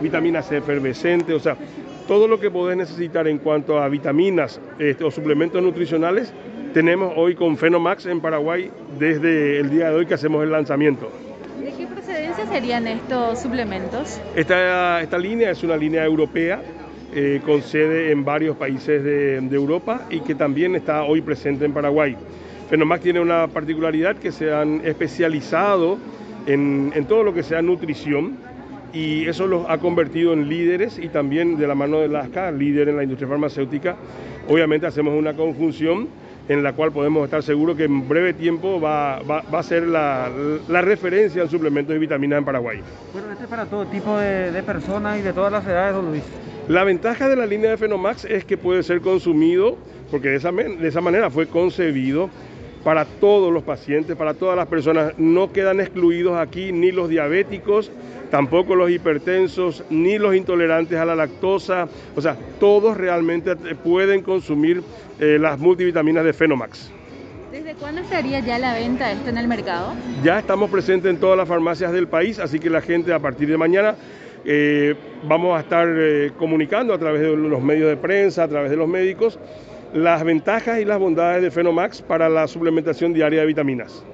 vitamina C efervescente, o sea, todo lo que podés necesitar en cuanto a vitaminas este, o suplementos nutricionales, tenemos hoy con Fenomax en Paraguay desde el día de hoy que hacemos el lanzamiento. ¿De qué procedencia serían estos suplementos? Esta, esta línea es una línea europea eh, con sede en varios países de, de, Europa y que también está hoy presente en Paraguay. Fenomax tiene una particularidad que se han especializado en, en todo lo que sea nutrición y eso los ha convertido en líderes y también de la mano de LASCA, líder en la industria farmacéutica. Obviamente hacemos una conjunción en la cual podemos estar seguros que en breve tiempo va, va, va a ser la, la, referencia en suplementos y vitaminas en Paraguay. Bueno, este es para todo tipo de, de, personas y de todas las edades, don Luis. La ventaja de la línea de Fenomax es que puede ser consumido, porque de esa, de esa manera fue concebido para todos los pacientes, para todas las personas. No quedan excluidos aquí ni los diabéticos, tampoco los hipertensos, ni los intolerantes a la lactosa. O sea, todos realmente pueden consumir eh, las multivitaminas de Fenomax. ¿Desde cuándo estaría ya la venta esto en el mercado? Ya estamos presentes en todas las farmacias del país, así que la gente a partir de mañana eh, vamos a estar eh, comunicando a través de los medios de prensa, a través de los médicos, las ventajas y las bondades de Fenomax para la suplementación diaria de vitaminas.